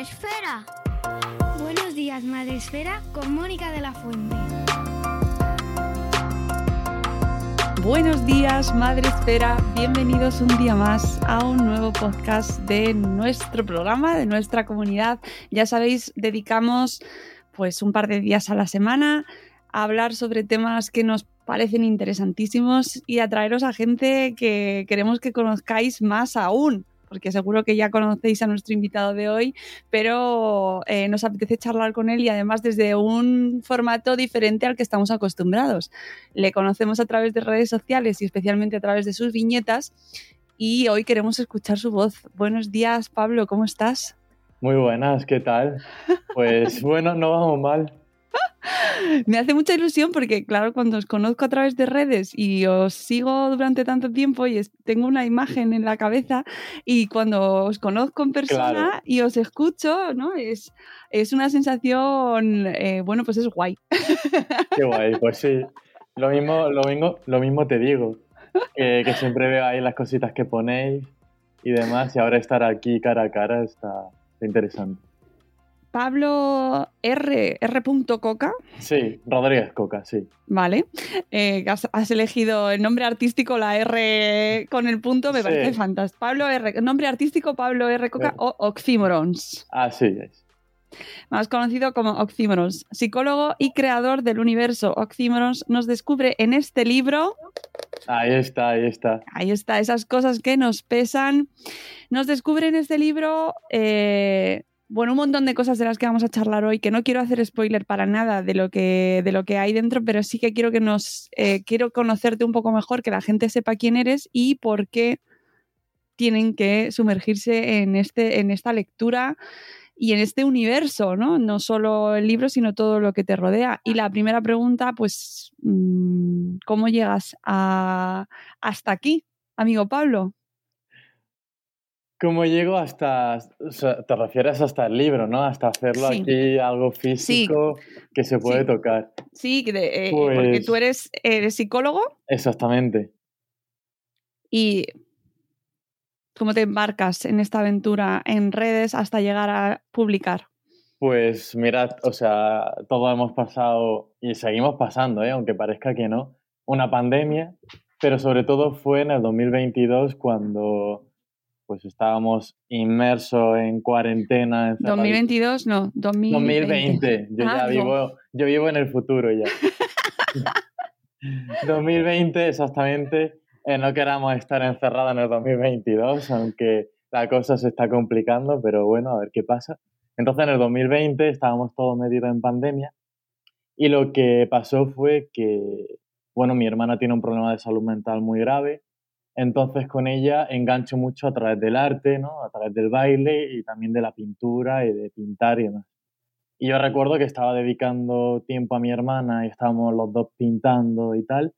Días, Madre Esfera. Buenos días, Madre Esfera, con Mónica de la Fuente. Buenos días, Madre Esfera. Bienvenidos un día más a un nuevo podcast de nuestro programa, de nuestra comunidad. Ya sabéis, dedicamos pues un par de días a la semana a hablar sobre temas que nos parecen interesantísimos y a traeros a gente que queremos que conozcáis más aún porque seguro que ya conocéis a nuestro invitado de hoy, pero eh, nos apetece charlar con él y además desde un formato diferente al que estamos acostumbrados. Le conocemos a través de redes sociales y especialmente a través de sus viñetas y hoy queremos escuchar su voz. Buenos días, Pablo, ¿cómo estás? Muy buenas, ¿qué tal? Pues bueno, no vamos mal. Me hace mucha ilusión porque, claro, cuando os conozco a través de redes y os sigo durante tanto tiempo y tengo una imagen en la cabeza y cuando os conozco en persona y os escucho, ¿no? Es, es una sensación, eh, bueno, pues es guay. Qué guay, pues sí. Lo mismo, lo mismo, lo mismo te digo, que, que siempre veo ahí las cositas que ponéis y demás y ahora estar aquí cara a cara está interesante. Pablo R. R. Coca. Sí, Rodríguez Coca, sí. Vale. Eh, has, elegido el nombre artístico, la R con el punto, me parece fantástico. Pablo R. Nombre artístico, Pablo R. Coca o Oxymorons. Así es. Más conocido como Oxymorons. Psicólogo y creador del universo Oxymorons nos descubre en este libro. Ahí está, ahí está. Ahí está, esas cosas que nos pesan. Nos descubre en este libro. Eh, bueno, un montón de cosas de las que vamos a charlar hoy, que no quiero hacer spoiler para nada de lo que, de lo que hay dentro, pero sí que quiero que nos eh, quiero conocerte un poco mejor, que la gente sepa quién eres y por qué tienen que sumergirse en, este, en esta lectura y en este universo, ¿no? No solo el libro, sino todo lo que te rodea. Y la primera pregunta, pues, mm, ¿cómo llegas a, hasta aquí, amigo Pablo? ¿Cómo llego hasta, o sea, te refieres hasta el libro, ¿no? Hasta hacerlo aquí algo físico que se puede tocar. Sí, eh, porque Pues tú eres, eres psicólogo Exactamente. y ¿cómo te embarcas en esta aventura en redes hasta llegar a publicar? Pues mirad, o sea, todos hemos pasado y seguimos pasando, ¿eh? aunque parezca que no, una pandemia, pero sobre todo fue en el 2022 cuando pues estábamos inmersos en cuarentena. encerraditos. 2022, no, 2020. 2020. Yo ya Ah, digo, vivo, yo vivo en el futuro ya. 2020, exactamente. Eh, no queramos estar encerrados en el 2022, aunque la cosa se está complicando, pero bueno, a ver qué pasa. Entonces, en el 2020 estábamos todos metidos en pandemia y lo que pasó fue que, bueno, mi hermana tiene un problema de salud mental muy grave, entonces con ella engancho mucho a través del arte, ¿no? A través del baile y también de la pintura y de pintar y demás. Y yo recuerdo que estaba dedicando tiempo a mi hermana y estábamos los dos pintando y tal.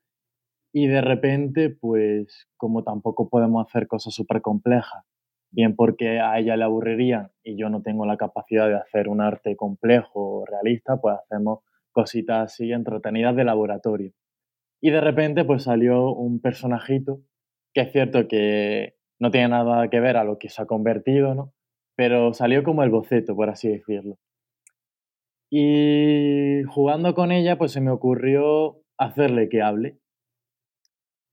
Y de repente, pues como tampoco podemos hacer cosas súper complejas, bien porque a ella le aburrirían y yo no tengo la capacidad de hacer un arte complejo o realista, pues hacemos cositas así entretenidas de laboratorio. Y de repente, pues salió un personajito, que es cierto que no tiene nada que ver a lo que se ha convertido, ¿no? Pero salió como el boceto, por así decirlo. Y jugando con ella, pues se me ocurrió hacerle que hable.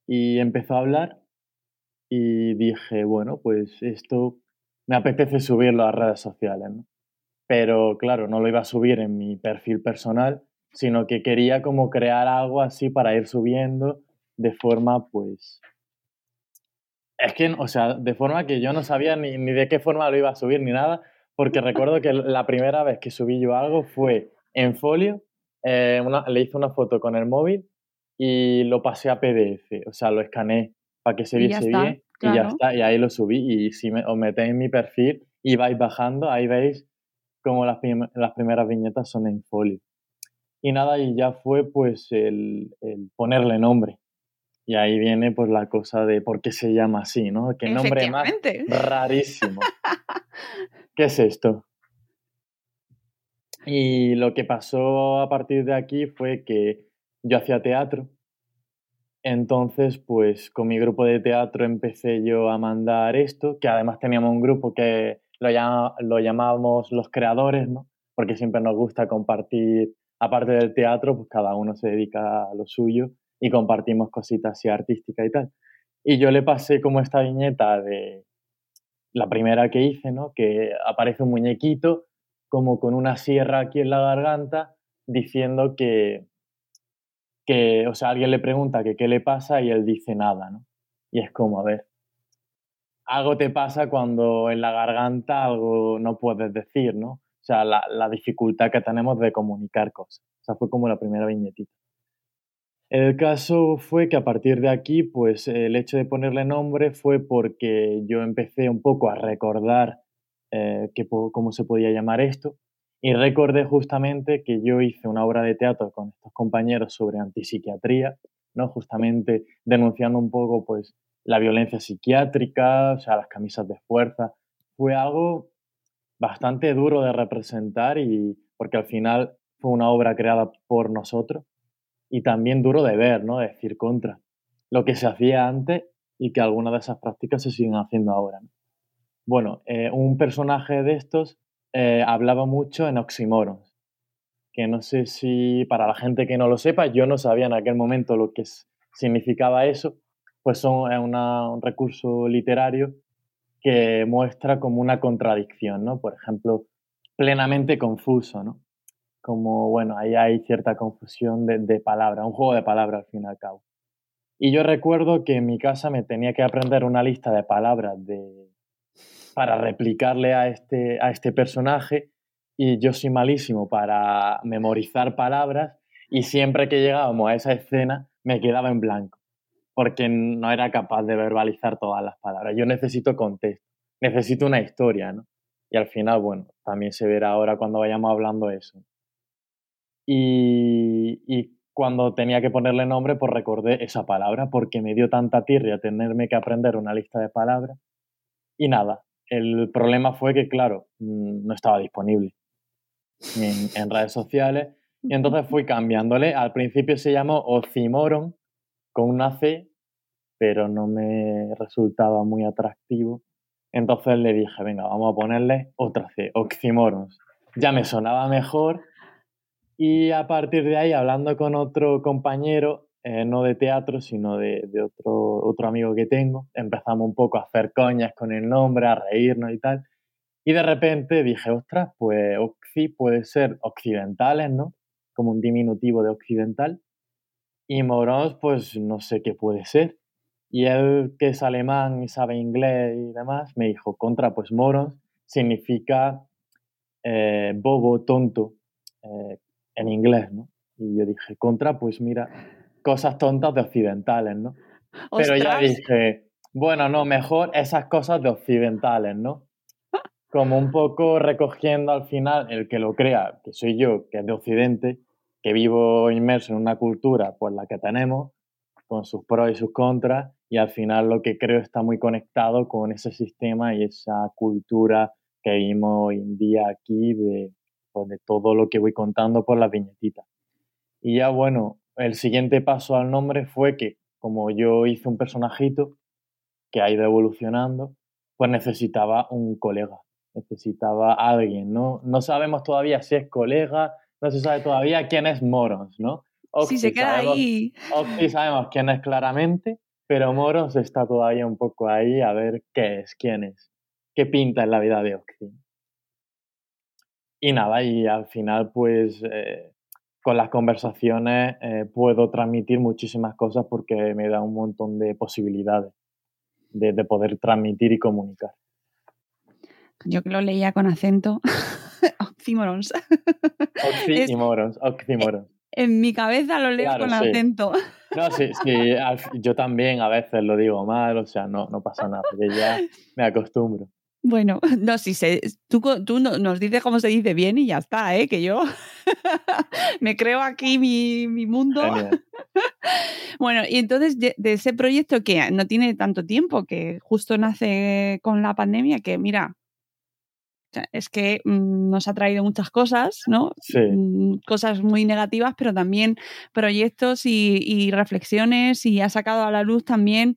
Y empezó a hablar y dije, bueno, pues esto me apetece subirlo a redes sociales, ¿no? Pero claro, no lo iba a subir en mi perfil personal, sino que quería como crear algo así para ir subiendo de forma, pues... Es que, o sea, de forma que yo no sabía ni, ni de qué forma lo iba a subir ni nada, porque recuerdo que la primera vez que subí yo algo fue en folio, eh, le hice una foto con el móvil y lo pasé a PDF, o sea, lo escaneé para que se viese bien y ya está, y ahí lo subí y si me, os metéis en mi perfil y vais bajando, ahí veis como las, las primeras viñetas son en folio. Y nada, y ya fue pues el, el, ponerle nombre. Y ahí viene pues la cosa de por qué se llama así, ¿no? Qué nombre más rarísimo. ¿Qué es esto? Y lo que pasó a partir de aquí fue que yo hacía teatro. Entonces, pues con mi grupo de teatro empecé yo a mandar esto, que además teníamos un grupo que lo, lo llamábamos los creadores, ¿no? Porque siempre nos gusta compartir, aparte del teatro, pues cada uno se dedica a lo suyo y compartimos cositas así artísticas y tal. Y yo le pasé como esta viñeta de la primera que hice, ¿no? Que aparece un muñequito como con una sierra aquí en la garganta diciendo que, que, o sea, alguien le pregunta que qué le pasa y él dice nada, ¿no? Y es como, a ver, algo te pasa cuando en la garganta algo no puedes decir, ¿no? O sea, la, la dificultad que tenemos de comunicar cosas. O sea, fue como la primera viñetita. El caso fue que a partir de aquí, pues el hecho de ponerle nombre fue porque yo empecé un poco a recordar eh, cómo se podía llamar esto y recordé justamente que yo hice una obra de teatro con estos compañeros sobre antipsiquiatría, ¿no? Justamente denunciando un poco, pues, la violencia psiquiátrica, o sea, las camisas de fuerza. Fue algo bastante duro de representar y porque al final fue una obra creada por nosotros y también duro de ver, ¿no? De decir contra lo que se hacía antes y que algunas de esas prácticas se siguen haciendo ahora. Bueno, eh, un personaje de estos eh, hablaba mucho en oxímoros, que no sé si para la gente que no lo sepa, yo no sabía en aquel momento lo que significaba eso, pues son un recurso literario que muestra como una contradicción, ¿no? Por ejemplo, plenamente confuso, ¿no? Como, bueno, ahí hay cierta confusión de, de palabras, un juego de palabras al fin y al cabo. Y yo recuerdo que en mi casa me tenía que aprender una lista de palabras de, para replicarle a este, a este personaje y yo soy malísimo para memorizar palabras y siempre que llegábamos a esa escena me quedaba en blanco porque no era capaz de verbalizar todas las palabras. Yo necesito contexto, necesito una historia, ¿no? Y al final, bueno, también se verá ahora cuando vayamos hablando eso. Y, y cuando tenía que ponerle nombre, pues recordé esa palabra porque me dio tanta tirria tenerme que aprender una lista de palabras. Y nada, el problema fue que, claro, mm, no estaba disponible en, redes sociales. Y entonces fui cambiándole. Al principio se llamó Oxymoron con una C, pero no me resultaba muy atractivo. Entonces le dije, venga, vamos a ponerle otra C, Oxymorons. Ya me sonaba mejor. Y a partir de ahí, hablando con otro compañero, eh, no de teatro, sino de, otro, otro amigo que tengo. Empezamos un poco a hacer coñas con el nombre, a reírnos y tal. Y de repente dije, ostras, pues Oxy puede ser occidentales, ¿no? Como un diminutivo de occidental. Y Morons, pues no sé qué puede ser. Y él, que es alemán y sabe inglés y demás, me dijo, contra, pues Morons significa eh, bobo, tonto, eh, en inglés, ¿no? Y yo dije, contra, pues mira, cosas tontas de occidentales, ¿no? Pero ya dije, bueno, no, mejor esas cosas de occidentales, ¿no? Como un poco recogiendo al final el que lo crea, que soy yo, que es de Occidente, que vivo inmerso en una cultura pues la que tenemos, con sus pros y sus contras, y al final lo que creo está muy conectado con ese sistema y esa cultura que vivimos hoy en día aquí de, pues, de todo lo que voy contando por las viñetitas. Y ya bueno, el siguiente paso al nombre fue que, como yo hice un personajito que ha ido evolucionando, pues necesitaba un colega, necesitaba alguien, ¿no? No sabemos todavía si es colega, no se sabe todavía quién es Morons, ¿no? Sí, se queda sabemos, ahí. Octi sabemos quién es claramente, pero Moros está todavía un poco ahí a ver qué es, quién es, qué pinta en la vida de Octi. Y nada, y al final pues eh, con las conversaciones eh, puedo transmitir muchísimas cosas porque me da un montón de posibilidades de, de poder transmitir y comunicar. Yo que lo leía con acento. Oxymorons. Es- Oxymorons, oxymorons. En mi cabeza lo leo Claro, con sí. acento. No, sí, sí, yo también a veces lo digo mal, o sea, no, no pasa nada, porque ya me acostumbro. Bueno, no, si se, tú, tú no- nos dices cómo se dice bien y ya está, ¿eh? Que yo me creo aquí mi, mi mundo. Bueno, y entonces de, de ese proyecto que no tiene tanto tiempo, que justo nace con la pandemia, que mira, es que mm, nos ha traído muchas cosas, ¿no? Sí. Mm, Cosas muy negativas, pero también proyectos y, y reflexiones y ha sacado a la luz también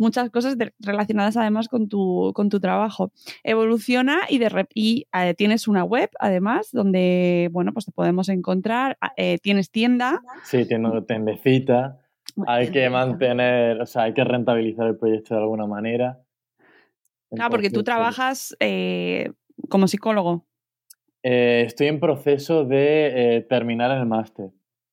muchas cosas de- relacionadas además con tu, con tu trabajo. Evoluciona y, de, rep- y eh, tienes una web además donde, bueno, pues te podemos encontrar, ah, eh, tienes tienda. Sí, tengo tendecita, hay que mantener, o sea, hay que rentabilizar el proyecto de alguna manera. Claro, porque tú Entonces, pues, trabajas eh, como psicólogo. estoy en proceso de terminar el máster,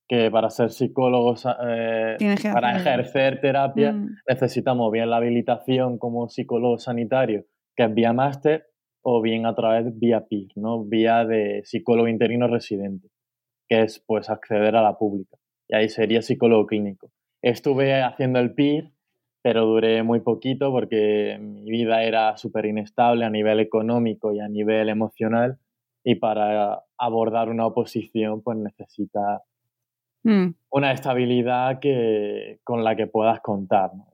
que para ser psicólogo, sa- eh, que para ejercer terapia, Mm, necesitamos bien la habilitación como psicólogo sanitario, que es vía máster, o bien a través vía PIR, ¿no? Vía de psicólogo interino residente, que es pues acceder a la pública. Y ahí sería psicólogo clínico. Estuve haciendo el PIR, pero duré muy poquito porque mi vida era súper inestable a nivel económico y a nivel emocional. Y para abordar una oposición, pues necesita mm, una estabilidad que, con la que puedas contar. ¿no?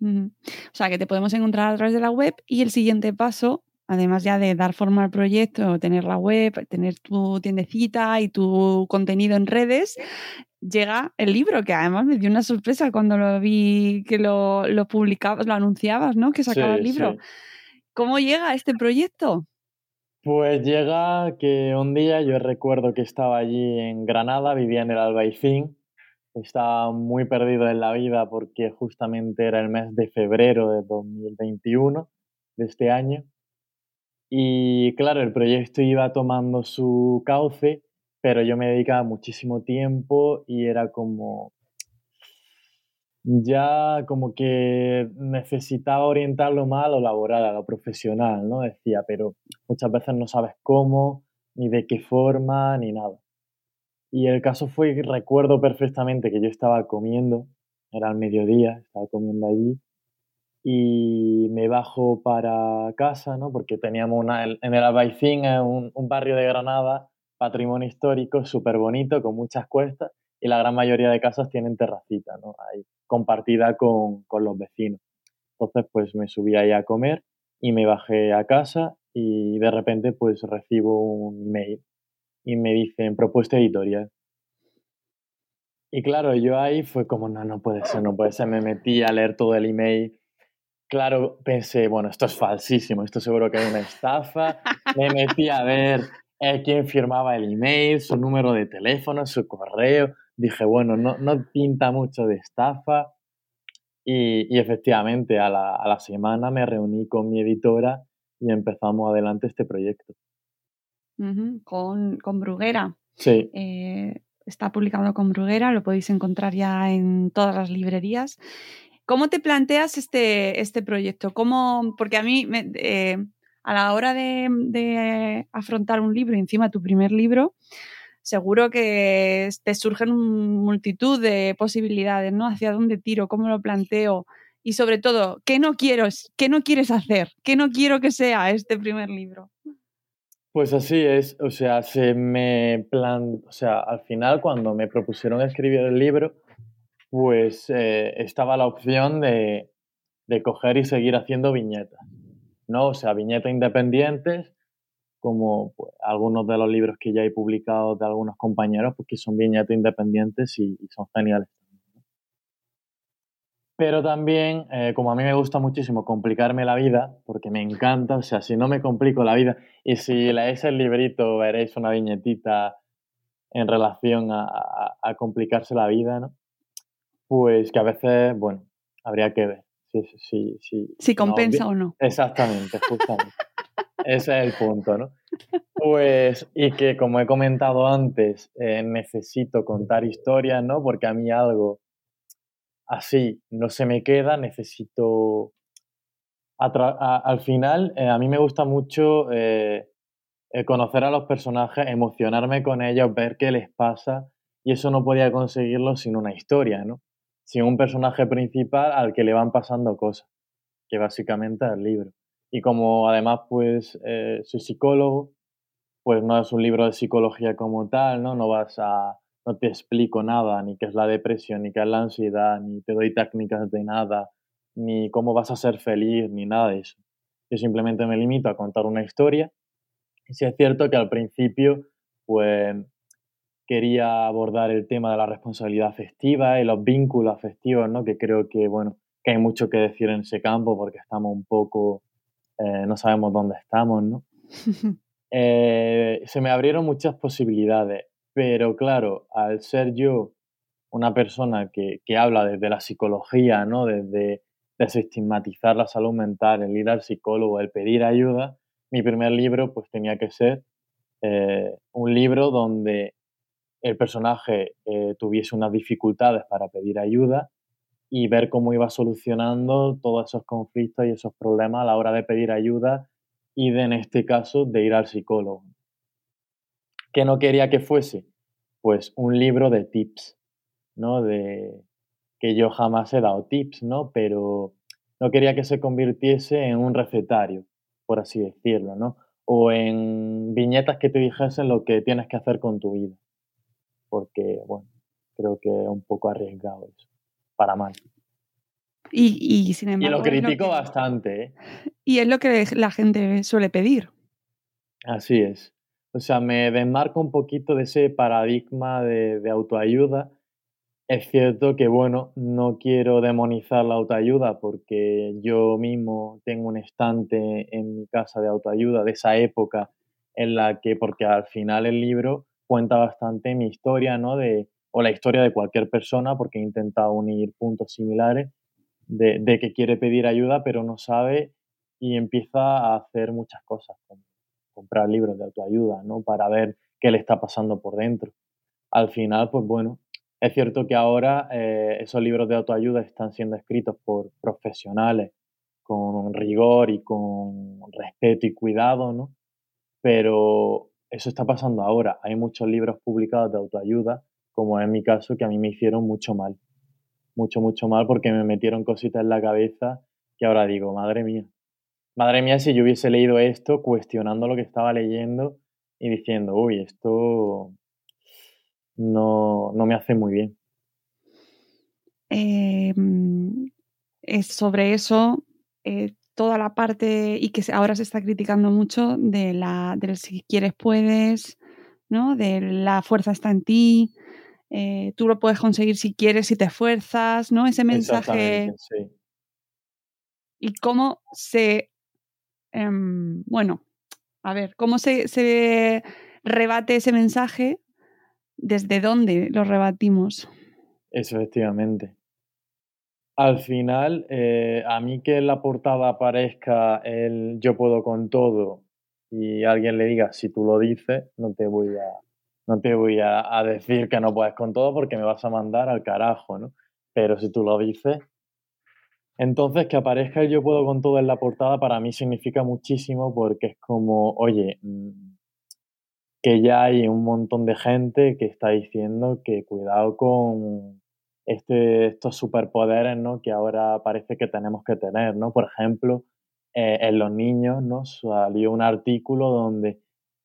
mm. O sea, que te podemos encontrar a través de la web y el siguiente paso, además ya de dar forma al proyecto, tener la web, tener tu tiendecita y tu contenido en redes, llega el libro, que además me dio una sorpresa cuando lo vi que lo, lo publicabas, lo anunciabas, ¿no? Que sacaba el libro. sí. ¿Cómo llega este proyecto? Pues llega que un día yo recuerdo que estaba allí en Granada, vivía en el Albaicín, estaba muy perdido en la vida porque justamente era el mes de febrero de 2021, de este año. Y claro, el proyecto iba tomando su cauce, pero yo me dedicaba muchísimo tiempo y era como, ya como que necesitaba orientarlo más a lo laboral, a lo profesional, ¿no? Decía, pero muchas veces no sabes cómo, ni de qué forma, ni nada. Y el caso fue recuerdo perfectamente que yo estaba comiendo, era al mediodía, estaba comiendo allí, y me bajo para casa, ¿no? Porque teníamos una, en el Albaicín, es un, un barrio de Granada, patrimonio histórico, súper bonito, con muchas cuestas, y la gran mayoría de casas tienen terracita, ¿no? Ahí, compartida con, con los vecinos. Entonces, pues me subí ahí a comer y me bajé a casa y de repente, pues recibo un email y me dicen propuesta editorial. Y claro, yo ahí fue como, no, no puede ser, no puede ser. Me metí a leer todo el email. Claro, pensé, bueno, esto es falsísimo, esto seguro que es una estafa. Me metí a ver eh, quién firmaba el email, su número de teléfono, su correo. Dije, bueno, no, no pinta mucho de estafa. Y, y efectivamente, a la, a la semana me reuní con mi editora y empezamos adelante este proyecto. Con, con Bruguera. Sí, Eh, está publicado con Bruguera, lo podéis encontrar ya en todas las librerías. ¿Cómo te planteas este, este proyecto? ¿Cómo, porque a mí, me- eh, a la hora de, de afrontar un libro, encima tu primer libro, seguro que te surgen multitud de posibilidades, ¿no? ¿Hacia dónde tiro? ¿Cómo lo planteo? Y sobre todo, ¿qué no quiero, qué no quieres hacer? ¿Qué no quiero que sea este primer libro? Pues así es, o sea, se me plan, o sea, al final cuando me propusieron escribir el libro, pues eh, estaba la opción de, de coger y seguir haciendo viñetas, ¿no? O sea, viñetas independientes, como pues, algunos de los libros que ya he publicado de algunos compañeros, pues que son viñetas independientes y, y son geniales. Pero también, eh, como a mí me gusta muchísimo complicarme la vida, porque me encanta, o sea, si no me complico la vida, y si leéis el librito veréis una viñetita en relación a, complicarse la vida, ¿no? Pues que a veces, bueno, habría que ver si, si, si, si compensa o no. Exactamente, justamente. Ese es el punto, ¿no? Pues, y que como he comentado antes, eh, necesito contar historias, ¿no? Porque a mí algo así no se me queda, necesito... al final, eh, a mí me gusta mucho eh, conocer a los personajes, emocionarme con ellos, ver qué les pasa, y eso no podía conseguirlo sin una historia, ¿no? Sin un personaje principal al que le van pasando cosas, que básicamente es el libro. Y como además pues eh, soy psicólogo, pues no es un libro de psicología como tal, ¿no? No vas a, no te explico nada, ni qué es la depresión, ni qué es la ansiedad, ni te doy técnicas de nada, ni cómo vas a ser feliz, ni nada de eso. Yo simplemente me limito a contar una historia. Y sí es cierto que al principio, pues quería abordar el tema de la responsabilidad afectiva y los vínculos afectivos, ¿no? Que creo que, bueno, que hay mucho que decir en ese campo porque estamos un poco eh, no sabemos dónde estamos, ¿no? Eh, se me abrieron muchas posibilidades, pero claro, al ser yo una persona que, habla desde la psicología, ¿no? Desde desestigmatizar la salud mental, el ir al psicólogo, el pedir ayuda, mi primer libro pues tenía que ser eh, un libro donde el personaje tuviese unas dificultades para pedir ayuda y ver cómo iba solucionando todos esos conflictos y esos problemas a la hora de pedir ayuda y de, en este caso, de ir al psicólogo. ¿Qué no quería que fuese? Pues un libro de tips, ¿no? De que yo jamás he dado tips, ¿no? Pero no quería que se convirtiese en un recetario, por así decirlo, ¿no? O en viñetas que te dijesen lo que tienes que hacer con tu vida. Porque, bueno, creo que es un poco arriesgado eso para mal. Y, sin embargo. Y lo critico bastante. ¿eh? Y es lo que la gente suele pedir. Así es. O sea, me desmarco un poquito de ese paradigma de, de autoayuda. Es cierto que, bueno, no quiero demonizar la autoayuda porque yo mismo tengo un estante en mi casa de autoayuda de esa época en la que, porque al final el libro cuenta bastante mi historia, ¿no? De, o la historia de cualquier persona, porque he intentado unir puntos similares, de, que quiere pedir ayuda pero no sabe y empieza a hacer muchas cosas, como comprar libros de autoayuda, ¿no? Para ver qué le está pasando por dentro. Al final, pues bueno, es cierto que ahora eh, esos libros de autoayuda están siendo escritos por profesionales con rigor y con respeto y cuidado, ¿no? Pero eso está pasando ahora. Hay muchos libros publicados de autoayuda como es mi caso, que a mí me hicieron mucho mal. Mucho, mucho mal porque me metieron cositas en la cabeza que ahora digo, madre mía. Madre mía, si yo hubiese leído esto cuestionando lo que estaba leyendo y diciendo, uy, esto no, me hace muy bien. Em, es sobre eso, eh, toda la parte, y que ahora se está criticando mucho, de la, del si quieres puedes, ¿no? De la fuerza está en ti, eh, tú lo puedes conseguir si quieres, si te esfuerzas, ¿no? Ese mensaje. Sí. Y cómo se. Em, bueno, a ver, ¿cómo se, se, rebate ese mensaje? ¿Desde dónde lo rebatimos? Eso, efectivamente. Al final, eh, a mí que en la portada aparezca el yo puedo con todo y alguien le diga si tú lo dices, no te voy a, no te voy a, decir que no puedes con todo porque me vas a mandar al carajo, ¿no? Pero si tú lo dices, entonces que aparezca el yo puedo con todo en la portada para mí significa muchísimo porque es como, oye, mm, que ya hay un montón de gente que está diciendo que cuidado con este, estos superpoderes, ¿no? Que ahora parece que tenemos que tener, ¿no? Por ejemplo, eh, en los niños, ¿no? Salió un artículo donde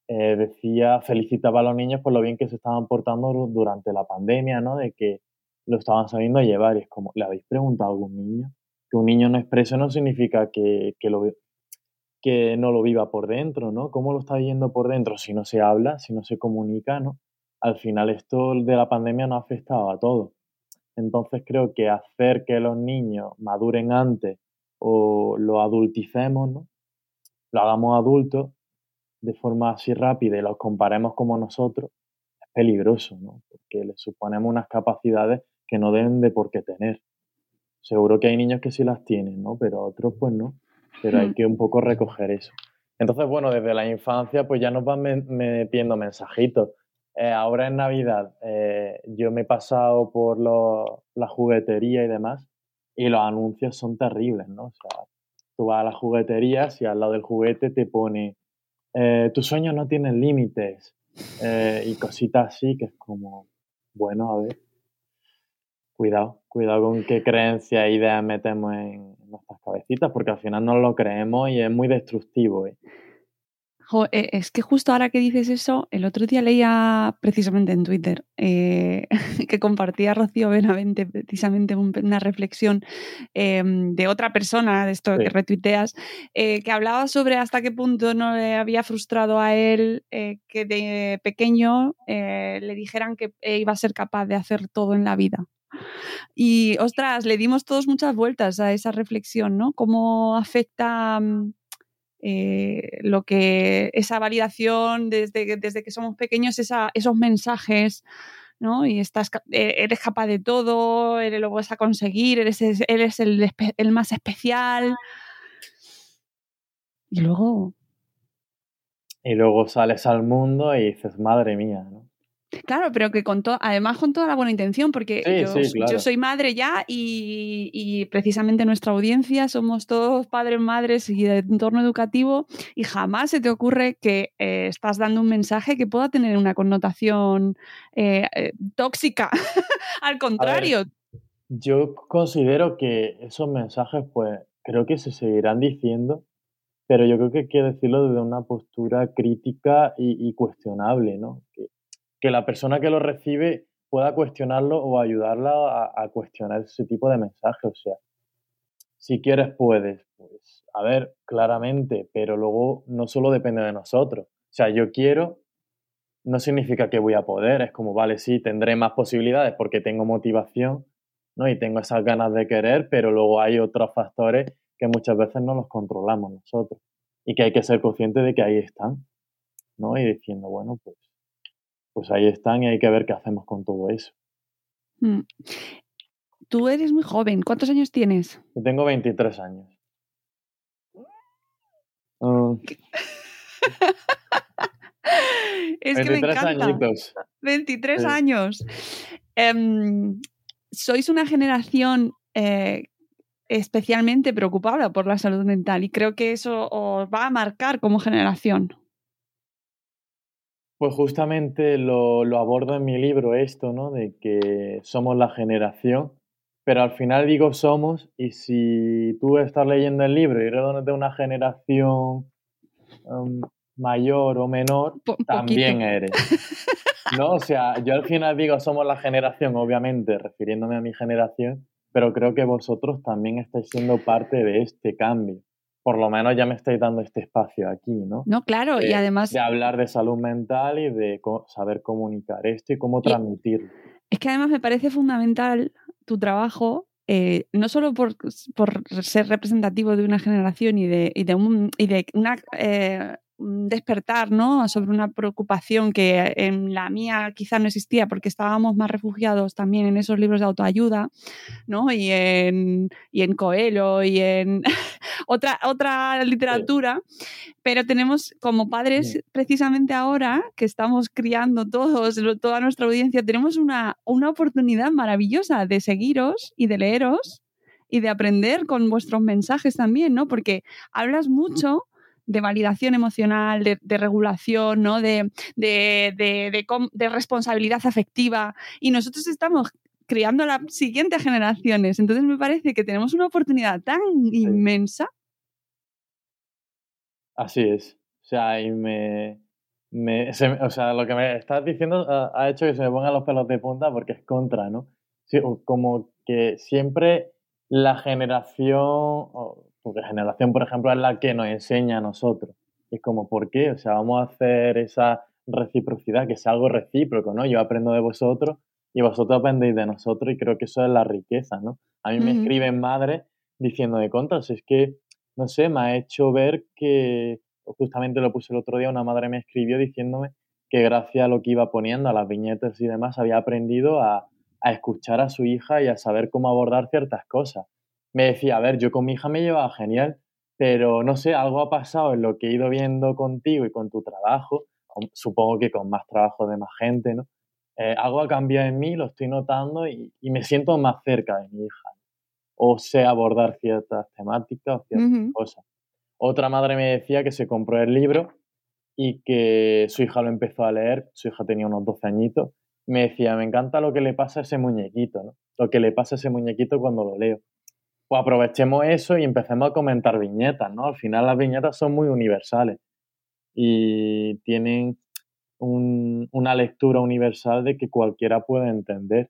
eh, decía, felicitaba a los niños por lo bien que se estaban portando durante la pandemia, ¿no? De que lo estaban sabiendo llevar. Y es como, ¿le habéis preguntado a algún niño? Que un niño no exprese no significa que, que, que no lo viva por dentro, ¿no? ¿Cómo lo está viviendo por dentro si no se habla, si no se comunica, ¿no? Al final esto de la pandemia no ha afectado a todo. Entonces creo que hacer que los niños maduren antes o lo adulticemos, ¿no? Lo hagamos adultos, de forma así rápida y los comparemos como nosotros, es peligroso, ¿no? Porque les suponemos unas capacidades que no deben de por qué tener. Seguro que hay niños que sí las tienen, ¿no? Pero otros pues no. Pero hay Mm. que un poco recoger eso. Entonces, bueno, desde la infancia pues ya nos van me- metiendo mensajitos. Eh, ahora en Navidad eh, yo me he pasado por lo- la juguetería y demás y los anuncios son terribles, ¿no? O sea, tú vas a las jugueterías y al lado del juguete te pone eh, tus sueños no tienen límites eh, y cositas así que es como, bueno, a ver, cuidado, cuidado con qué creencias e ideas metemos en nuestras cabecitas porque al final no lo creemos y es muy destructivo. ¿eh? Jo, eh, es que justo ahora que dices eso, el otro día leía precisamente en Twitter eh, que compartía Rocío Benavente precisamente un- una reflexión eh, de otra persona, de esto Sí. que retuiteas, eh, que hablaba sobre hasta qué punto no le había frustrado a él que de pequeño le dijeran que iba a ser capaz de hacer todo en la vida. Y ostras, le dimos todos muchas vueltas a esa reflexión, ¿no? Cómo afecta mm, eh, lo que esa validación desde, desde que somos pequeños, esos mensajes, ¿no? Y estás, eh, eres capaz de todo, eres, lo vas a conseguir, eres, eres el, el más especial. Y luego, Y luego sales al mundo y dices, madre mía, ¿no? Claro, pero que con to- además con toda la buena intención, porque Sí, yo, sí, claro. yo soy madre ya y, y precisamente nuestra audiencia somos todos padres, madres y de entorno educativo y jamás se te ocurre que eh, estás dando un mensaje que pueda tener una connotación eh, eh, tóxica. Al contrario, Yo considero que esos mensajes, pues, creo que se seguirán diciendo, pero yo creo que hay que decirlo desde una postura crítica y, y cuestionable, ¿no? Que, que la persona que lo recibe pueda cuestionarlo o ayudarla a, cuestionar ese tipo de mensajes. O sea, si quieres, puedes. Pues, a ver, claramente, pero luego no solo depende de nosotros. O sea, yo quiero, no significa que voy a poder. Es como, vale, sí, tendré más posibilidades porque tengo motivación, ¿no? Y tengo esas ganas de querer, pero luego hay otros factores que muchas veces no los controlamos nosotros. Y que hay que ser conscientes de que ahí están, ¿no? Y diciendo, bueno, pues, pues ahí están y hay que ver qué hacemos con todo eso. mm, tú eres muy joven. ¿Cuántos años tienes? Yo tengo 23 años. Mm, Es que me 23 encanta. añitos. 23 Sí. años. Em, sois una generación eh, especialmente preocupada por la salud mental y creo que eso os va a marcar como generación. Pues justamente lo, lo abordo en mi libro esto, ¿no? De que somos la generación, pero al final digo somos y si tú estás leyendo el libro y eres de una generación um, mayor o menor, Po- también poquito. eres. ¿No? O sea, yo al final digo somos la generación, obviamente, refiriéndome a mi generación, pero creo que vosotros también estáis siendo parte de este cambio. Por lo menos ya me estáis dando este espacio aquí, ¿no? No, claro, y de- además de hablar de salud mental y de co- saber comunicar esto y cómo transmitirlo. es que además me parece fundamental tu trabajo, eh, no solo por, por ser representativo de una generación y de, y de, un, y de una, eh, despertar ¿no? sobre una preocupación que en la mía quizá no existía porque estábamos más refugiados también en esos libros de autoayuda ¿no? y, en, y en Coelho y en otra, otra literatura, pero tenemos como padres Sí. precisamente ahora que estamos criando todos, toda nuestra audiencia, tenemos una, una oportunidad maravillosa de seguiros y de leeros y de aprender con vuestros mensajes también, ¿no? Porque hablas mucho de validación emocional, de, de regulación, ¿no? de, de, de- de com- de responsabilidad afectiva. Y nosotros estamos criando a las siguientes generaciones. Entonces me parece que tenemos una oportunidad tan inmensa. Así es. O sea, y me, me- se o sea, lo que me estás diciendo ha, ha hecho que se me pongan los pelos de punta porque es contra, ¿no? Sí, o como que siempre la generación, o- porque generación, por ejemplo, es la que nos enseña a nosotros. Y es como, ¿por qué? O sea, vamos a hacer esa reciprocidad, que sea algo recíproco, ¿no? Yo aprendo de vosotros y vosotros aprendéis de nosotros y creo que eso es la riqueza, ¿no? A mí me escriben madres diciendo de contra, si es que, no sé, me ha hecho ver que, justamente lo puse el otro día, una madre me escribió diciéndome que gracias a lo que iba poniendo, a las viñetas y demás, había aprendido a, a escuchar a su hija y a saber cómo abordar ciertas cosas. Me decía, a ver, yo con mi hija me llevaba genial, pero no sé, algo ha pasado en lo que he ido viendo contigo y con tu trabajo, supongo que con más trabajo de más gente, ¿no? Eh, algo ha cambiado en mí, lo estoy notando y, me siento más cerca de mi hija. O sé abordar ciertas temáticas o ciertas cosas. Otra madre me decía que se compró el libro y que su hija lo empezó a leer, su hija tenía unos 12 añitos, me decía, me encanta lo que le pasa a ese muñequito, ¿no? Lo que le pasa a ese muñequito cuando lo leo. Pues aprovechemos eso y empecemos a comentar viñetas, ¿no? Al final las viñetas son muy universales y tienen una lectura universal de que cualquiera puede entender.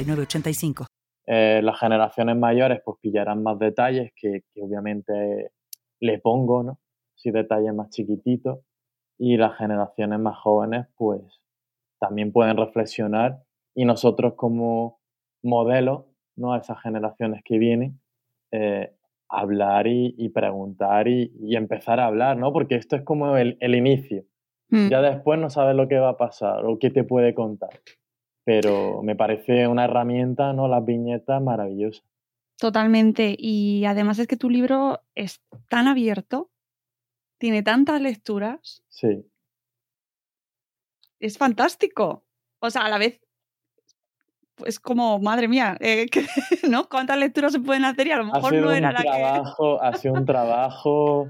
eh, las generaciones mayores pues pillarán más detalles que, obviamente le pongo, ¿no? Si detalles más chiquititos. Y las generaciones más jóvenes pues también pueden reflexionar y nosotros como modelo, ¿no? A esas generaciones que vienen, eh, hablar y, preguntar y, empezar a hablar, ¿no? Porque esto es como el, inicio. Mm. Ya después no sabes lo que va a pasar o qué te puede contar pero me parece una herramienta, ¿no? Las viñetas maravillosas. Totalmente. Y además es que tu libro es tan abierto, tiene tantas lecturas. Sí. Es fantástico. O sea, a la vez es como, madre mía, eh, ¿no? ¿Cuántas lecturas se pueden hacer? Y a lo mejor no era la trabajo, que... Ha sido un trabajo.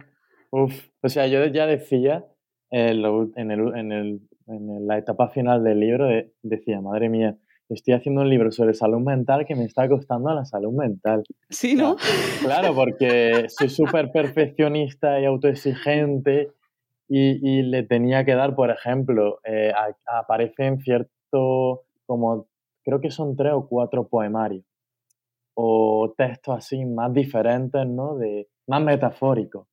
Uf. O sea, yo ya decía en el en la etapa final del libro decía, madre mía, estoy haciendo un libro sobre salud mental que me está costando la salud mental. Sí, ¿no? Claro, porque soy súper perfeccionista y autoexigente y, le tenía que dar, por ejemplo, eh, aparecen cierto, como creo que son tres o cuatro poemarios o textos así más diferentes, ¿no? De, más metafóricos.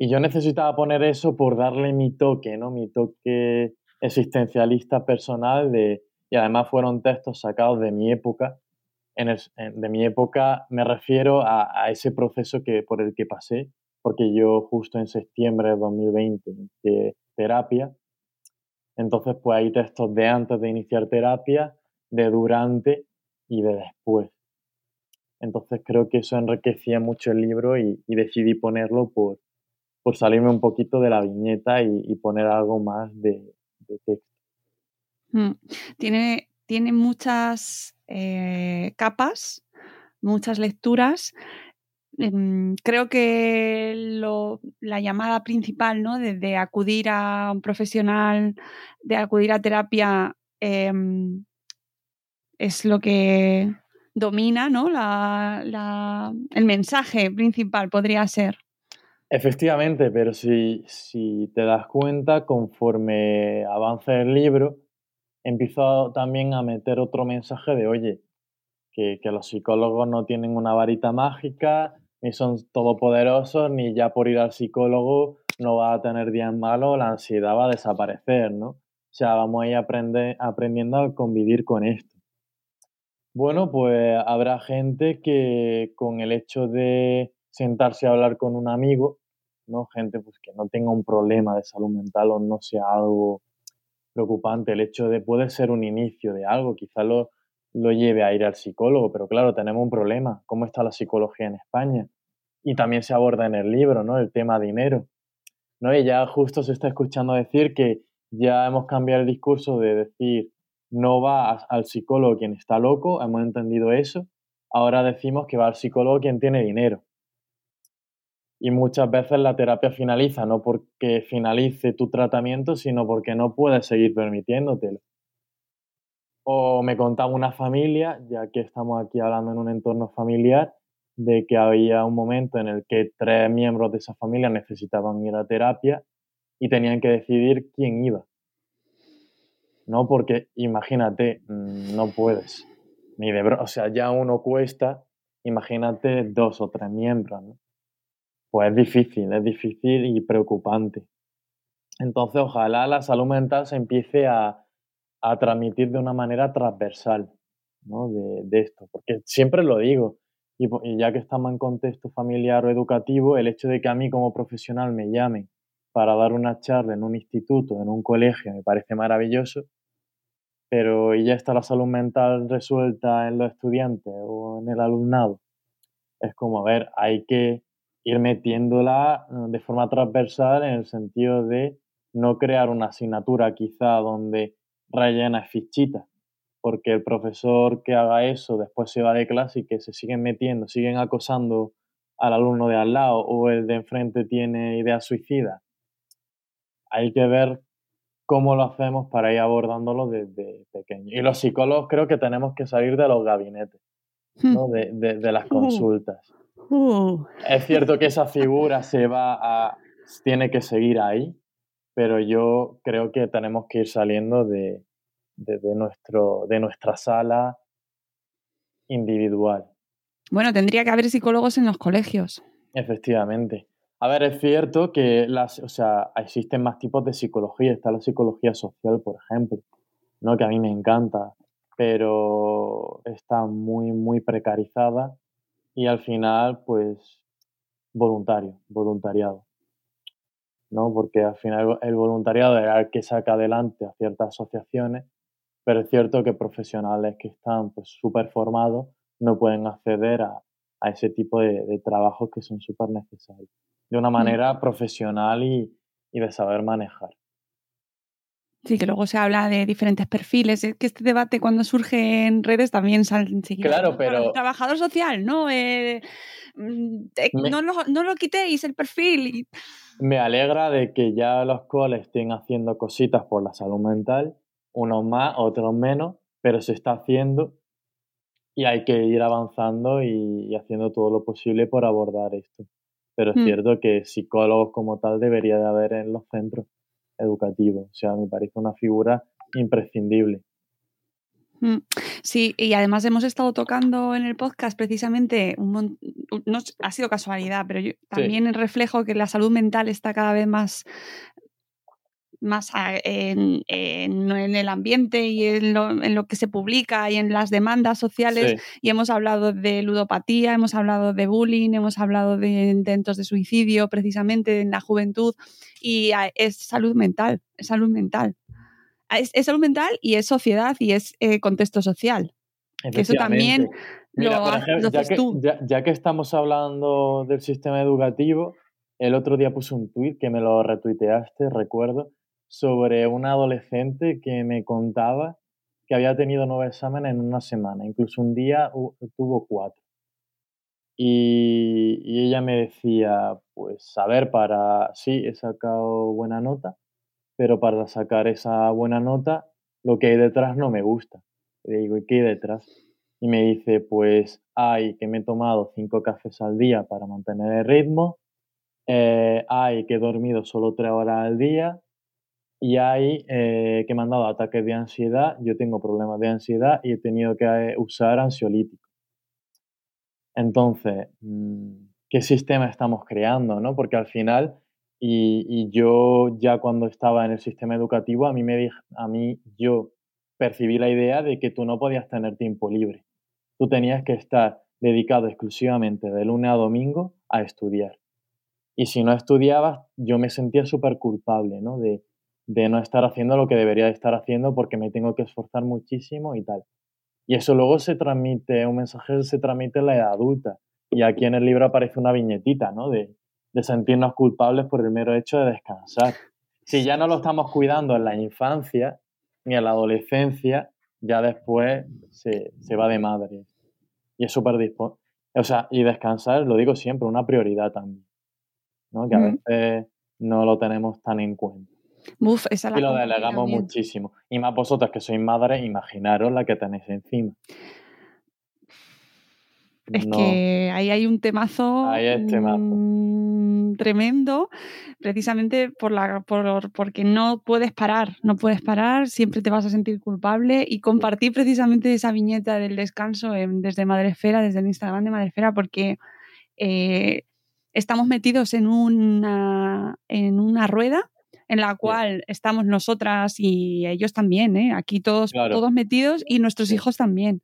Y yo necesitaba poner eso por darle mi toque, ¿no? Mi toque existencialista personal de, y además fueron textos sacados de mi época. En de mi época me refiero a, ese proceso que, por el que pasé, porque yo justo en septiembre de 2020 inicié terapia. Entonces, pues hay textos de antes de iniciar terapia, de durante y de después. Entonces creo que eso enriquecía mucho el libro y decidí ponerlo por, por salirme un poquito de la viñeta y, poner algo más de, texto. Mm. Tiene, tiene muchas eh, capas, muchas lecturas. Em, creo que la llamada principal ¿no? de, acudir a un profesional, de acudir a terapia, em, es lo que domina, ¿no? el mensaje principal podría ser. Efectivamente, pero si, si te das cuenta, conforme avanza el libro, empiezo también a meter otro mensaje de, oye, que, que, los psicólogos no tienen una varita mágica, ni son todopoderosos, ni ya por ir al psicólogo no va a tener días malos, la ansiedad va a desaparecer, ¿no? O sea, vamos a ir aprende, aprendiendo a convivir con esto. Bueno, pues habrá gente que con el hecho de sentarse a hablar con un amigo, ¿no? Gente pues, que no tenga un problema de salud mental o no sea algo preocupante. El hecho de puede ser un inicio de algo, quizá lo, lo lleve a ir al psicólogo, pero claro, tenemos un problema. ¿Cómo está la psicología en España? Y también se aborda en el libro, ¿no? El tema dinero. ¿no? Y ya justo se está escuchando decir que, ya hemos cambiado el discurso de decir no va al psicólogo quien está loco, hemos entendido eso, ahora decimos que va al psicólogo quien tiene dinero. Y muchas veces la terapia finaliza no porque finalice tu tratamiento, sino porque no puedes seguir permitiéndotelo. O me contaba una familia, ya que estamos aquí hablando en un entorno familiar, de que había un momento en el que tres miembros de esa familia necesitaban ir a terapia y tenían que decidir quién iba. No, porque imagínate, mm, no puedes. Ni de o sea, ya uno cuesta, imagínate dos o tres miembros, ¿no? Pues es difícil, es difícil y preocupante. Entonces, ojalá la salud mental se empiece a, transmitir de una manera transversal ¿no? de, esto, porque siempre lo digo, y, ya que estamos en contexto familiar o educativo, el hecho de que a mí como profesional me llamen para dar una charla en un instituto, en un colegio, me parece maravilloso, pero ¿y ya está la salud mental resuelta en los estudiantes o en el alumnado? Es como, a ver, hay que ir metiéndola eh, de forma transversal en el sentido de no crear una asignatura quizá donde rellena fichitas, porque el profesor que haga eso después se va de clase y que se siguen metiendo, siguen acosando al alumno de al lado o el de enfrente tiene ideas suicidas. Hay que ver cómo lo hacemos para ir abordándolo desde pequeño. Y los psicólogos creo que tenemos que salir de los gabinetes, hmm. ¿no? de, de, las uh. consultas. Uh. Es cierto que esa figura se va a, tiene que seguir ahí, pero yo creo que tenemos que ir saliendo de, de, nuestro, de nuestra sala individual. Bueno, tendría que haber psicólogos en los colegios. Efectivamente. A ver, es cierto que las, o sea, existen más tipos de psicología. Está la psicología social, por ejemplo, ¿no? que a mí me encanta, pero está muy, muy precarizada y al final, pues, voluntario, voluntariado. ¿no? Porque al final el voluntariado es el que saca adelante a ciertas asociaciones, pero es cierto que profesionales que están pues súper formados no pueden acceder a, a ese tipo de, de trabajos que son súper necesarios de una mm. manera profesional y, de saber manejar. Sí, que luego se habla de diferentes perfiles. Es que este debate cuando surge en redes también sale enseguida. Claro, pero... trabajador social, ¿no? Eh, mm, eh, no, lo, no, lo, quitéis el perfil. Me alegra de que ya los coles estén haciendo cositas por la salud mental, unos más, otros menos, pero se está haciendo y hay que ir avanzando y haciendo todo lo posible por abordar esto pero es mm. cierto que psicólogos como tal debería de haber en los centros educativos. O sea, me parece una figura imprescindible. Mm. Sí, y además hemos estado tocando en el podcast precisamente, un no ha sido casualidad, pero también el reflejo que la salud mental está cada vez más más en, el ambiente y en lo, que se publica y en las demandas sociales. Y hemos hablado de ludopatía, hemos hablado de bullying, hemos hablado de intentos de suicidio precisamente en la juventud. Y es salud mental, es salud mental. Es, salud mental y es sociedad y es eh, contexto social. Que eso también lo, ya, que, tú. Ya, que estamos hablando del sistema educativo, el otro día puse un tuit que me lo retuiteaste, recuerdo, sobre una adolescente que me contaba que había tenido nueve exámenes en una semana, incluso un día tuvo cuatro. Y, ella me decía, pues, a ver, para, sí, he sacado buena nota, pero para sacar esa buena nota, lo que hay detrás no me gusta. Le digo, ¿y qué hay detrás? Y me dice, pues, hay que me he tomado cinco cafés al día para mantener el ritmo, eh, hay que he dormido solo tres horas al día, y hay eh, que me han dado ataques de ansiedad, yo tengo problemas de ansiedad y he tenido que eh, usar ansiolítico. Entonces, mm, ¿qué sistema estamos creando? ¿no? Porque al final, y, yo ya cuando estaba en el sistema educativo, a mí, me, a mí yo percibí la idea de que tú no podías tener tiempo libre. Tú tenías que estar dedicado exclusivamente de lunes a domingo a estudiar. Y si no estudiabas, yo me sentía súper culpable, ¿no? De, de no estar haciendo lo que debería de estar haciendo porque me tengo que esforzar muchísimo y tal. Y eso luego se transmite, un mensaje se transmite en la edad adulta. Y aquí en el libro aparece una viñetita, ¿no? De, de sentirnos culpables por el mero hecho de descansar. si ya no lo estamos cuidando en la infancia ni en la adolescencia, ya después se, va de madre. Y es súper dispo O sea, y descansar, lo digo siempre, una prioridad también. ¿no? Que a veces no lo tenemos tan en cuenta. Uf, esa y lo delegamos muchísimo. Y más vosotras que sois madres, imaginaros la que tenéis encima. Es que ahí hay un temazo, ahí temazo. Mm, tremendo, precisamente por la, por, porque no puedes parar, no puedes parar, siempre te vas a sentir culpable y compartir precisamente esa viñeta del descanso desde Madrefera, desde el Instagram de Madrefera, porque eh, estamos metidos en una, en una rueda en la cual estamos nosotras y ellos también, ¿eh? aquí todos, todos metidos y nuestros hijos también.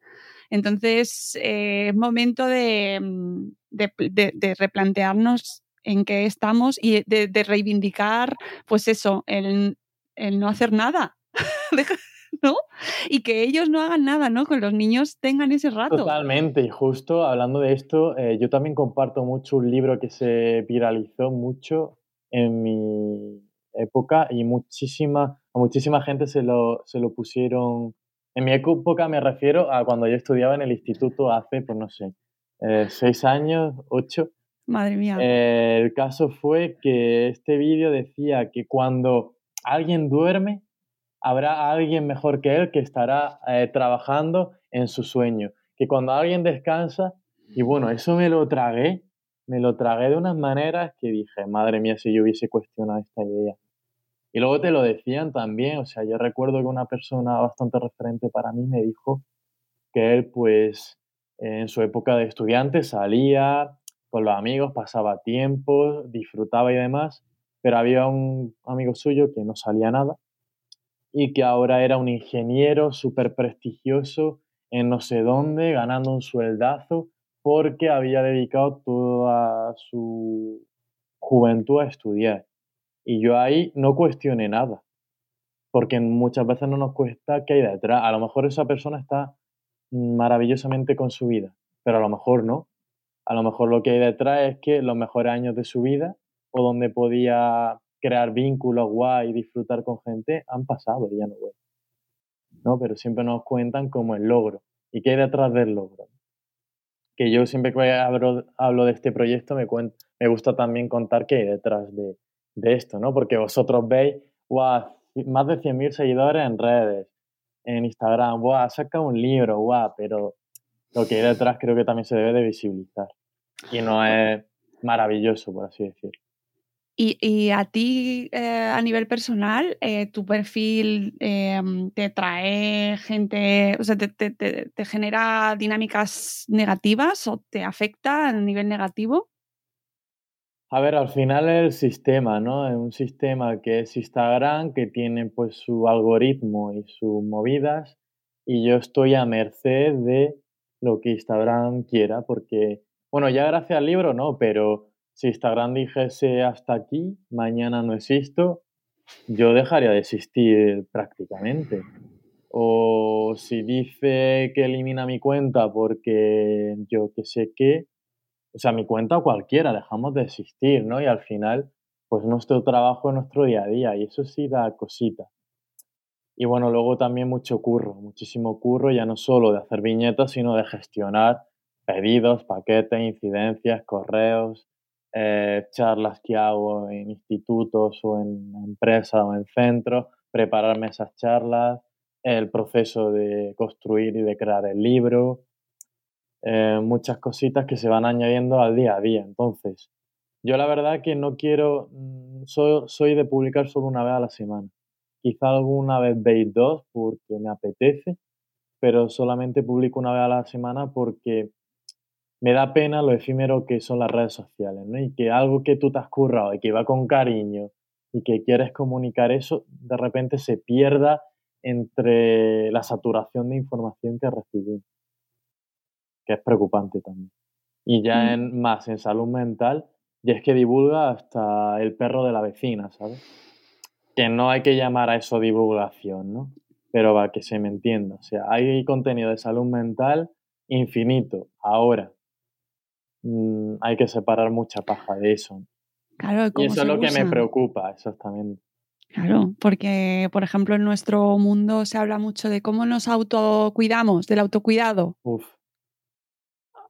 Entonces, eh, es momento mm, de, replantearnos en qué estamos y de, reivindicar, pues eso, el, no hacer nada. ¿no? Y que ellos no hagan nada, ¿no? Que los niños tengan ese rato. Totalmente, y justo hablando de esto, eh, yo también comparto mucho un libro que se viralizó mucho en mi época y muchísima, a muchísima gente se lo, se lo pusieron. En mi época me refiero a cuando yo estudiaba en el instituto hace, pues no sé, eh, seis años, ocho. Madre mía. Eh, el caso fue que este vídeo decía que cuando alguien duerme, habrá alguien mejor que él que estará eh, trabajando en su sueño. Que cuando alguien descansa, y bueno, eso me lo tragué, me lo tragué de unas maneras que dije, madre mía, si yo hubiese cuestionado esta idea. Y luego te lo decían también, o sea, yo recuerdo que una persona bastante referente para mí me dijo que él, pues, en su época de estudiante salía con los amigos, pasaba tiempo, disfrutaba y demás, pero había un amigo suyo que no salía nada y que ahora era un ingeniero súper prestigioso en no sé dónde, ganando un sueldazo, porque había dedicado toda su juventud a estudiar. Y yo ahí no cuestioné nada, porque muchas veces no nos cuesta qué hay detrás. A lo mejor esa persona está maravillosamente con su vida, pero a lo mejor no. A lo mejor lo que hay detrás es que los mejores años de su vida o donde podía crear vínculos guay y disfrutar con gente han pasado y ya no vuelve. ¿No? Pero siempre nos cuentan como el logro. ¿Y qué hay detrás del logro? Que yo siempre que hablo, hablo de este proyecto me, me gusta también contar qué hay detrás de, de esto, ¿no? Porque vosotros veis, wow, más de 100.000 seguidores en redes, en Instagram, wow, saca un libro, wow, pero lo que hay detrás creo que también se debe de visibilizar. Y no es maravilloso, por así decirlo. Y, a ti, eh, a nivel personal, eh, tu perfil em, te trae gente, o sea, te, te, genera dinámicas negativas o te afecta a nivel negativo? A ver, al final el sistema, ¿no? Es un sistema que es Instagram, que tiene pues su algoritmo y sus movidas, y yo estoy a merced de lo que Instagram quiera, porque, bueno, ya gracias al libro no, pero si Instagram dijese hasta aquí, mañana no existo, yo dejaría de existir prácticamente. O si dice que elimina mi cuenta porque yo que sé qué, o sea, mi cuenta o cualquiera, dejamos de existir, ¿no? Y al final, pues nuestro trabajo es nuestro día a día y eso sí da cosita. Y bueno, luego también mucho curro, muchísimo curro, ya no solo de hacer viñetas, sino de gestionar pedidos, paquetes, incidencias, correos, eh, charlas que hago en institutos o en empresas o en centros, prepararme esas charlas, el proceso de construir y de crear el libro, eh, muchas cositas que se van añadiendo al día a día. Entonces, yo la verdad que no quiero, mm, soy, de publicar solo una vez a la semana. Quizá alguna vez veis dos porque me apetece, pero solamente publico una vez a la semana porque me da pena lo efímero que son las redes sociales, ¿no? Y que algo que tú te has currado y que va con cariño y que quieres comunicar eso, de repente se pierda entre la saturación de información que recibimos que es preocupante también. Y ya mm. en, más en salud mental, y es que divulga hasta el perro de la vecina, ¿sabes? Que no hay que llamar a eso divulgación, ¿no? Pero va, que se me entienda. O sea, hay contenido de salud mental infinito. Ahora, mm, hay que separar mucha paja de eso. Claro, y eso es lo que me preocupa, exactamente. Claro, porque, por ejemplo, en nuestro mundo se habla mucho de cómo nos autocuidamos, del autocuidado. Uf.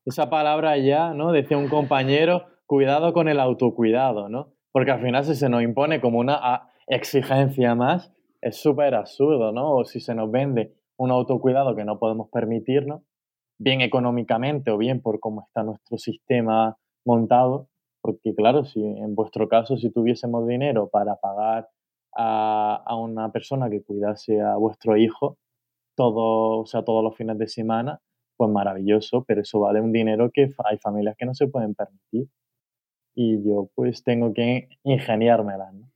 Esa palabra ya, ¿no? Decía un compañero, cuidado con el autocuidado, ¿no? Porque al final si se nos impone como una exigencia más, es súper absurdo, ¿no? O si se nos vende un autocuidado que no podemos permitirnos, bien económicamente o bien por cómo está nuestro sistema montado, porque claro, si en vuestro caso, si tuviésemos dinero para pagar a, una persona que cuidase a vuestro hijo todo, o sea, todos los fines de semana, pues maravilloso, pero eso vale un dinero que hay familias que no se pueden permitir. Y yo pues tengo que ingeniármela, ¿no?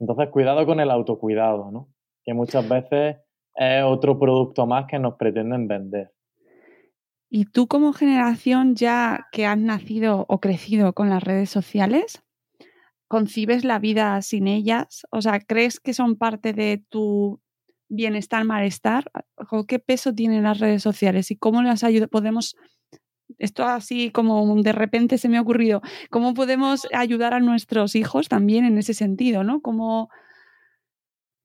Entonces, cuidado con el autocuidado, ¿no? Que muchas veces es otro producto más que nos pretenden vender. ¿Y tú como generación ya que has nacido o crecido con las redes sociales, concibes la vida sin ellas? O sea, ¿crees que son parte de tu bienestar, malestar? ¿Qué peso tienen las redes sociales y cómo las ayuda? Podemos, esto así como de repente se me ha ocurrido, ¿cómo podemos ayudar a nuestros hijos también en ese sentido, ¿no? Como,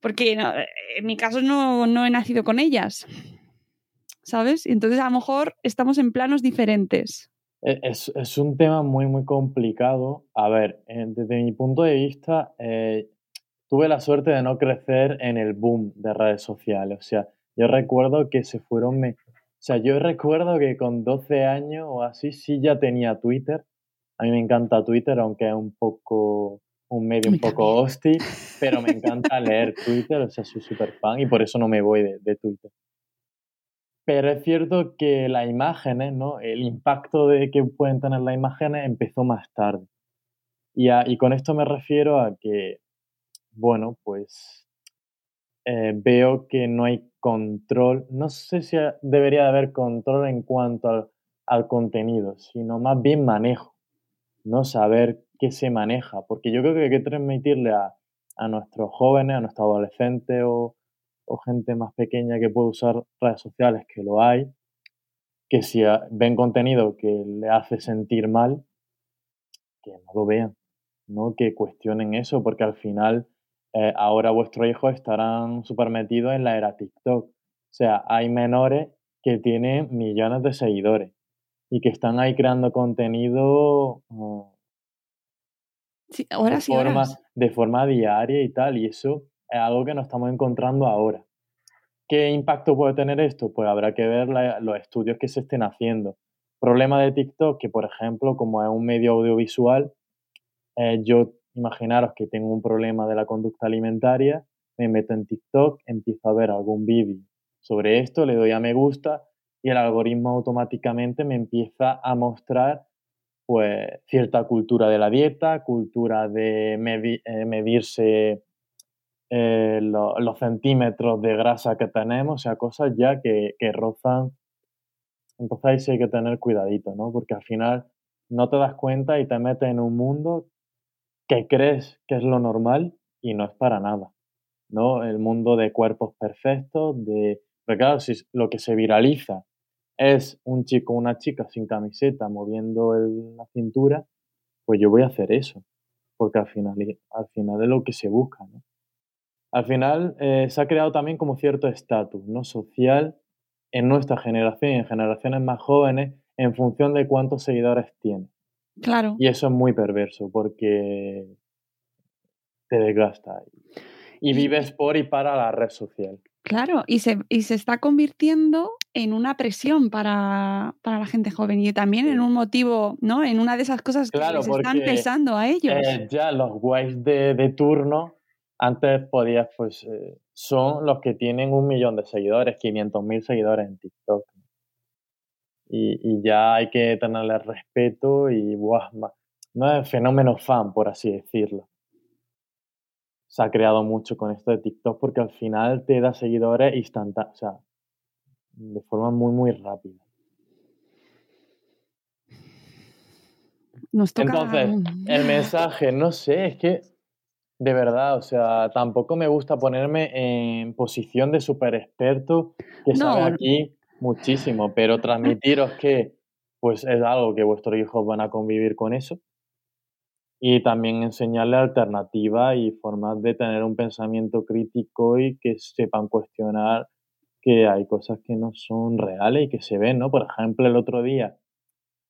porque en mi caso no, no he nacido con ellas, ¿sabes? Entonces a lo mejor estamos en planos diferentes. E, es, es, un tema muy, muy complicado. A ver, eh, desde mi punto de vista, eh, tuve la suerte de no crecer en el boom de redes sociales. O sea, yo recuerdo que se fueron... Me... O sea, yo recuerdo que con 12 años o así sí ya tenía Twitter. A mí me encanta Twitter, aunque es un poco un medio un poco hostil, pero me encanta leer Twitter, o sea, soy súper fan y por eso no me voy de, de Twitter. Pero es cierto que las imágenes, ¿no? El impacto de que pueden tener las imágenes empezó más tarde. Y, y con esto me refiero a que, bueno, pues eh, veo que no hay control. No sé si debería de haber control en cuanto al, al contenido, sino más bien manejo. No saber qué se maneja. Porque yo creo que hay que transmitirle a, a nuestros jóvenes, a nuestros adolescentes o, o gente más pequeña que puede usar redes sociales, que lo hay, que si ven contenido que le hace sentir mal, que no lo vean, ¿no? Que cuestionen eso, porque al final eh, ahora vuestros hijos estarán súper metidos en la era TikTok. O sea, hay menores que tienen millones de seguidores y que están ahí creando contenido mm, sí, horas de, forma, de forma diaria y tal, y eso es algo que nos estamos encontrando ahora. ¿Qué impacto puede tener esto? Pues habrá que ver los estudios que se estén haciendo. Problema de TikTok, que por ejemplo, como es un medio audiovisual, eh, yo imaginaros que tengo un problema de la conducta alimentaria, me meto en TikTok, empiezo a ver algún vídeo sobre esto, le doy a me gusta y el algoritmo automáticamente me empieza a mostrar pues cierta cultura de la dieta, cultura de eh, medirse eh, los centímetros de grasa que tenemos, o sea, cosas ya que, rozan. Entonces ahí sí hay que tener cuidadito, ¿no? Porque al final no te das cuenta y te metes en un mundo que crees que es lo normal y no es para nada, ¿no? El mundo de cuerpos perfectos, de... Pero claro, si lo que se viraliza es un chico o una chica sin camiseta moviendo la cintura, pues yo voy a hacer eso, porque al final, al final es lo que se busca, ¿no? al final eh, se ha creado también como cierto estatus ¿no? social en nuestra generación y en generaciones más jóvenes en función de cuántos seguidores tiene. Claro. Y eso es muy perverso porque te desgasta y vives por y para la red social. Claro, y se, y se está convirtiendo en una presión para, la gente joven y también en un motivo, ¿no? En una de esas cosas que les están pesando a ellos. Eh, ya los guays de, de turno antes podías, pues, eh, son los que tienen un millón de seguidores, 500 mil seguidores en TikTok. Y, ya hay que tenerle respeto y, buah, no es fenómeno fan, por así decirlo. Se ha creado mucho con esto de TikTok porque al final te da seguidores instantáneos, o sea, de forma muy, muy rápida. Entonces, el mensaje, no sé, es que de verdad, o sea, tampoco me gusta ponerme en posición de super experto que sabe aquí muchísimo, pero transmitiros que pues es algo que vuestros hijos van a convivir con eso, y también enseñarle alternativas y formas de tener un pensamiento crítico y que sepan cuestionar que hay cosas que no son reales y que se ven, ¿no? Por ejemplo, el otro día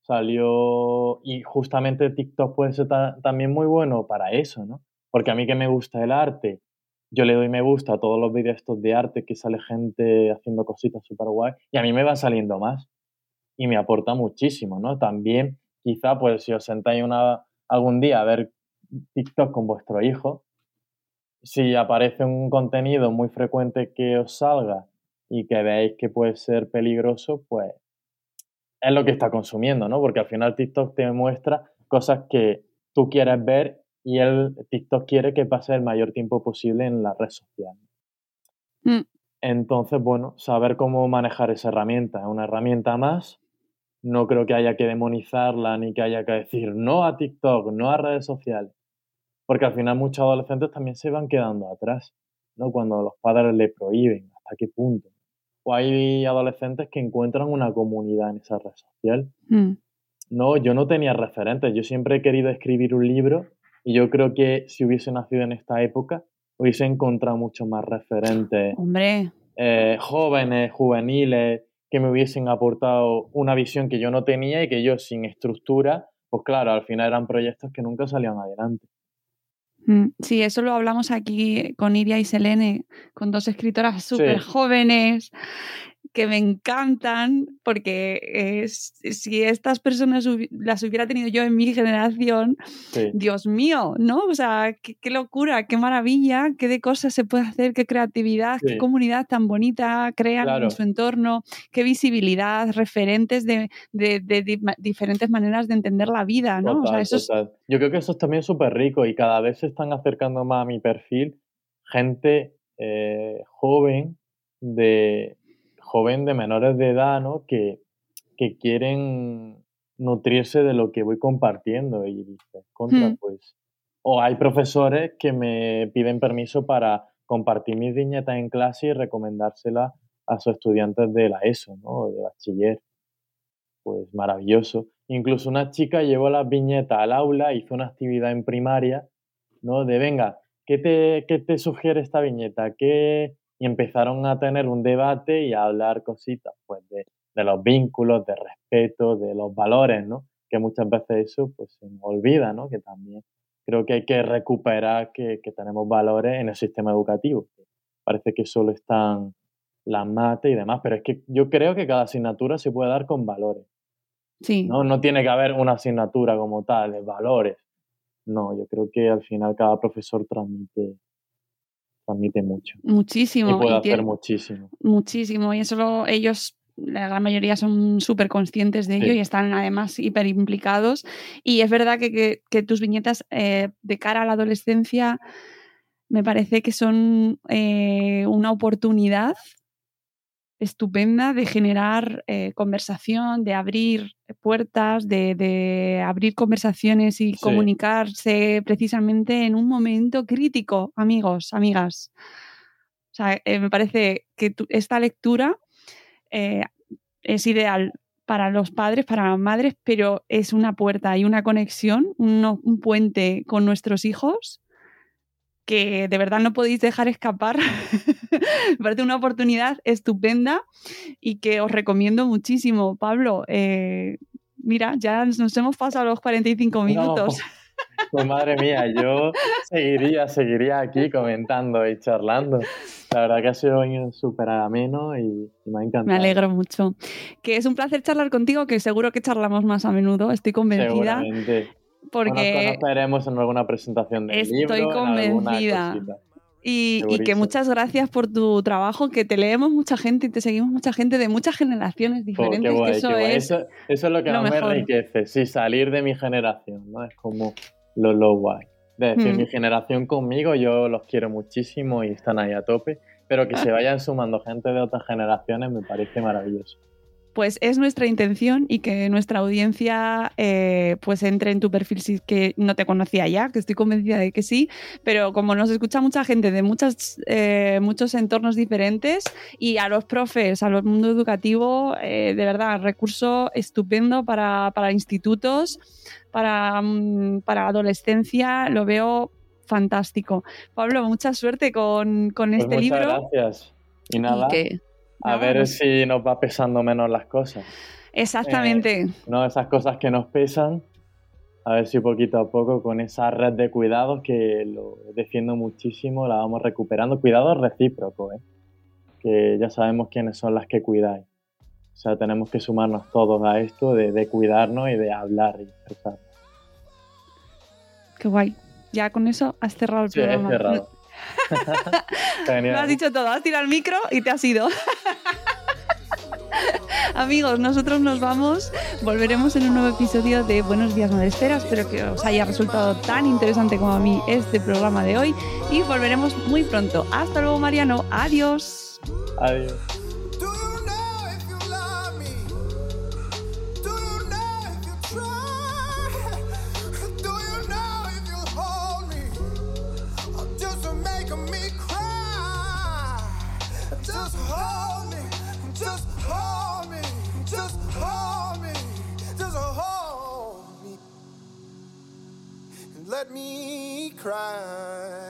salió y justamente TikTok puede ser también muy bueno para eso, ¿no? Porque a mí que me gusta el arte, yo le doy me gusta a todos los vídeos estos de arte que sale gente haciendo cositas súper guay y a mí me va saliendo más y me aporta muchísimo, ¿no? También quizá pues si os sentáis una, algún día a ver TikTok con vuestro hijo, si aparece un contenido muy frecuente que os salga y que veáis que puede ser peligroso, pues es lo que está consumiendo, ¿no? Porque al final TikTok te muestra cosas que tú quieres ver y el TikTok quiere que pase el mayor tiempo posible en la red social. Mm. Entonces, bueno, saber cómo manejar esa herramienta. Una herramienta más. No creo que haya que demonizarla ni que haya que decir no a TikTok, no a redes sociales. Porque al final muchos adolescentes también se van quedando atrás, ¿no? Cuando los padres le prohíben, ¿hasta qué punto? o hay adolescentes que encuentran una comunidad en esa red social. Mm. No, yo no tenía referentes, yo siempre he querido escribir un libro y yo creo que si hubiese nacido en esta época, hubiese encontrado mucho más referentes. Hombre. Eh, jóvenes, juveniles, que me hubiesen aportado una visión que yo no tenía y que yo sin estructura, pues claro, al final eran proyectos que nunca salían adelante. Mm, sí, eso lo hablamos aquí con Iria y Selene, con dos escritoras súper jóvenes que me encantan porque si estas personas las hubiera tenido yo en mi generación, Dios mío, ¿no? O sea, qué, locura, qué maravilla, qué de cosas se puede hacer, qué creatividad, qué comunidad tan bonita crean en su entorno, qué visibilidad, referentes de, diferentes maneras de entender la vida, ¿no? Yo creo que eso es también súper rico y cada vez se están acercando más a mi perfil gente eh, joven de, joven de menores de edad, ¿no? Que, que quieren nutrirse de lo que voy compartiendo y dices, contra, pues. O hay profesores que me piden permiso para compartir mis viñetas en clase y recomendárselas a sus estudiantes de la ESO, ¿no? De bachiller. Pues maravilloso. Incluso una chica llevó las viñetas al aula, hizo una actividad en primaria, ¿no? De venga, ¿qué te, qué te sugiere esta viñeta? ¿Qué, y empezaron a tener un debate y a hablar cositas pues de, los vínculos, de respeto, de los valores, ¿no? Que muchas veces eso pues se nos olvida, ¿no? Que también creo que hay que recuperar que, tenemos valores en el sistema educativo. Parece que solo están las mates y demás, pero es que yo creo que cada asignatura se puede dar con valores. Sí. ¿no? no tiene que haber una asignatura como tal, de valores. No, yo creo que al final cada profesor transmite transmite mucho. Muchísimo. Y puede hacer muchísimo. Muchísimo. Y eso ellos la gran mayoría son súper conscientes de ello y están además hiper implicados. Y es verdad que, tus viñetas eh, de cara a la adolescencia me parece que son eh, una oportunidad estupenda de generar eh, conversación, de abrir puertas, de, abrir conversaciones y comunicarse precisamente en un momento crítico, amigos, amigas. O sea, eh, me parece que esta lectura eh, es ideal para los padres, para las madres, pero es una puerta y una conexión, un puente con nuestros hijos que de verdad no podéis dejar escapar. Me parece una oportunidad estupenda y que os recomiendo muchísimo. Pablo, eh, mira, ya nos hemos pasado los 45 minutos. pues madre mía, yo seguiría, seguiría aquí comentando y charlando. La verdad que ha sido súper ameno y, me ha encantado. Me alegro mucho. Que es un placer charlar contigo, que seguro que charlamos más a menudo, estoy convencida. Seguramente porque nos conoceremos en alguna presentación del libro. Estoy convencida. Y, que muchas gracias por tu trabajo, que te leemos mucha gente y te seguimos mucha gente de muchas generaciones diferentes. eso, es eso, es lo que más me enriquece, sí, salir de mi generación, ¿no? Es como lo, lo guay. De decir, mi hmm. generación conmigo, yo los quiero muchísimo y están ahí a tope, pero que se vayan sumando gente de otras generaciones me parece maravilloso. Pues es nuestra intención y que nuestra audiencia eh, pues entre en tu perfil si es que no te conocía ya, que estoy convencida de que sí, pero como nos escucha mucha gente de muchas, eh, muchos entornos diferentes y a los profes, a los mundo educativo, eh, de verdad, recurso estupendo para, para institutos, para, mm, para adolescencia, lo veo fantástico. Pablo, mucha suerte con, con Pues este muchas libro. gracias. Y nada, que- a ver si nos va pesando menos las cosas. Exactamente. No, esas cosas que nos pesan, a ver si poquito a poco con esa red de cuidados que lo defiendo muchísimo, la vamos recuperando. Cuidados recíprocos, ¿eh? que ya sabemos quiénes son las que cuidáis. O sea, tenemos que sumarnos todos a esto de, de cuidarnos y de hablar y expresar. Qué guay. Ya con eso has cerrado el Sí, he programa. cerrado. Lo has dicho todo, has tirado el micro y te has ido. Amigos, nosotros nos vamos. Volveremos en un nuevo episodio de Buenos Días Madresfera. Espero que os haya resultado tan interesante como a mí este programa de hoy. Y volveremos muy pronto. Hasta luego, Mariano. Adiós. Adiós. Me cry.